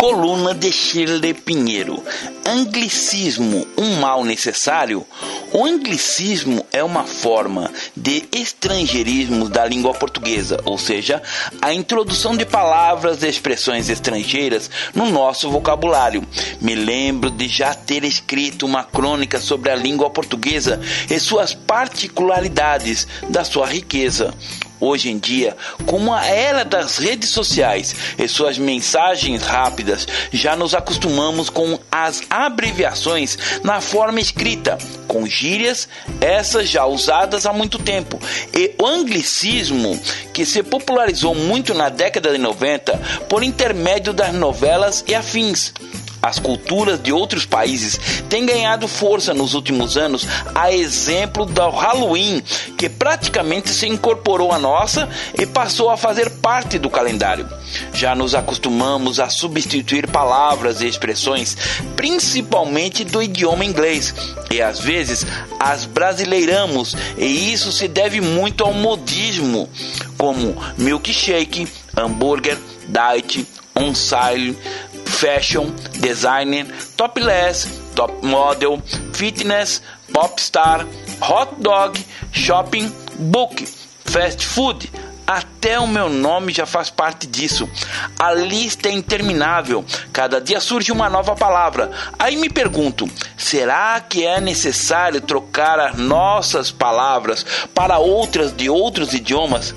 Coluna de Shirley Pinheiro. Anglicismo, um mal necessário? O anglicismo é uma forma de estrangeirismo da língua portuguesa, ou seja, a introdução de palavras e expressões estrangeiras no nosso vocabulário. Me lembro de já ter escrito uma crônica sobre a língua portuguesa e suas particularidades da sua riqueza. Hoje em dia, com a era das redes sociais e suas mensagens rápidas, já nos acostumamos com as abreviações na forma escrita, com gírias, essas já usadas há muito tempo. E o anglicismo, que se popularizou muito na década de 90 por intermédio das novelas e afins. As culturas de outros países têm ganhado força nos últimos anos, a exemplo do Halloween, que praticamente se incorporou à nossa e passou a fazer parte do calendário. Já nos acostumamos a substituir palavras e expressões, principalmente do idioma inglês, e às vezes as brasileiramos, e isso se deve muito ao modismo, como milkshake, hambúrguer, diet, on-sale, fashion, designer, topless, top model, fitness, popstar, hot dog, shopping, book, fast food. Até o meu nome já faz parte disso. A lista é interminável. Cada dia surge uma nova palavra. Aí me pergunto: será que é necessário trocar as nossas palavras para outras de outros idiomas?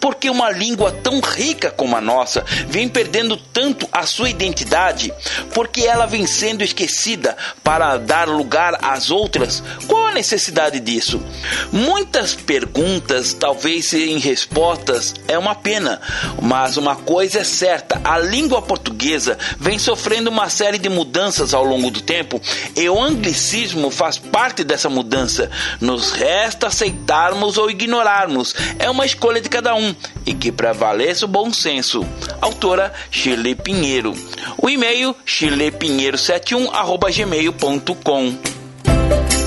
Porque uma língua tão rica como a nossa vem perdendo tanto a sua identidade? Porque ela vem sendo esquecida para dar lugar às outras? Qual a necessidade disso? Muitas perguntas, talvez sem respostas, é uma pena. Mas uma coisa é certa: a língua portuguesa vem sofrendo uma série de mudanças ao longo do tempo e o anglicismo faz parte dessa mudança. Nos resta aceitarmos ou ignorarmos. É uma escolha de cada um e que prevaleça o bom senso. Autora Shirley Pinheiro. O e-mail chilepinheiro71@gmail.com.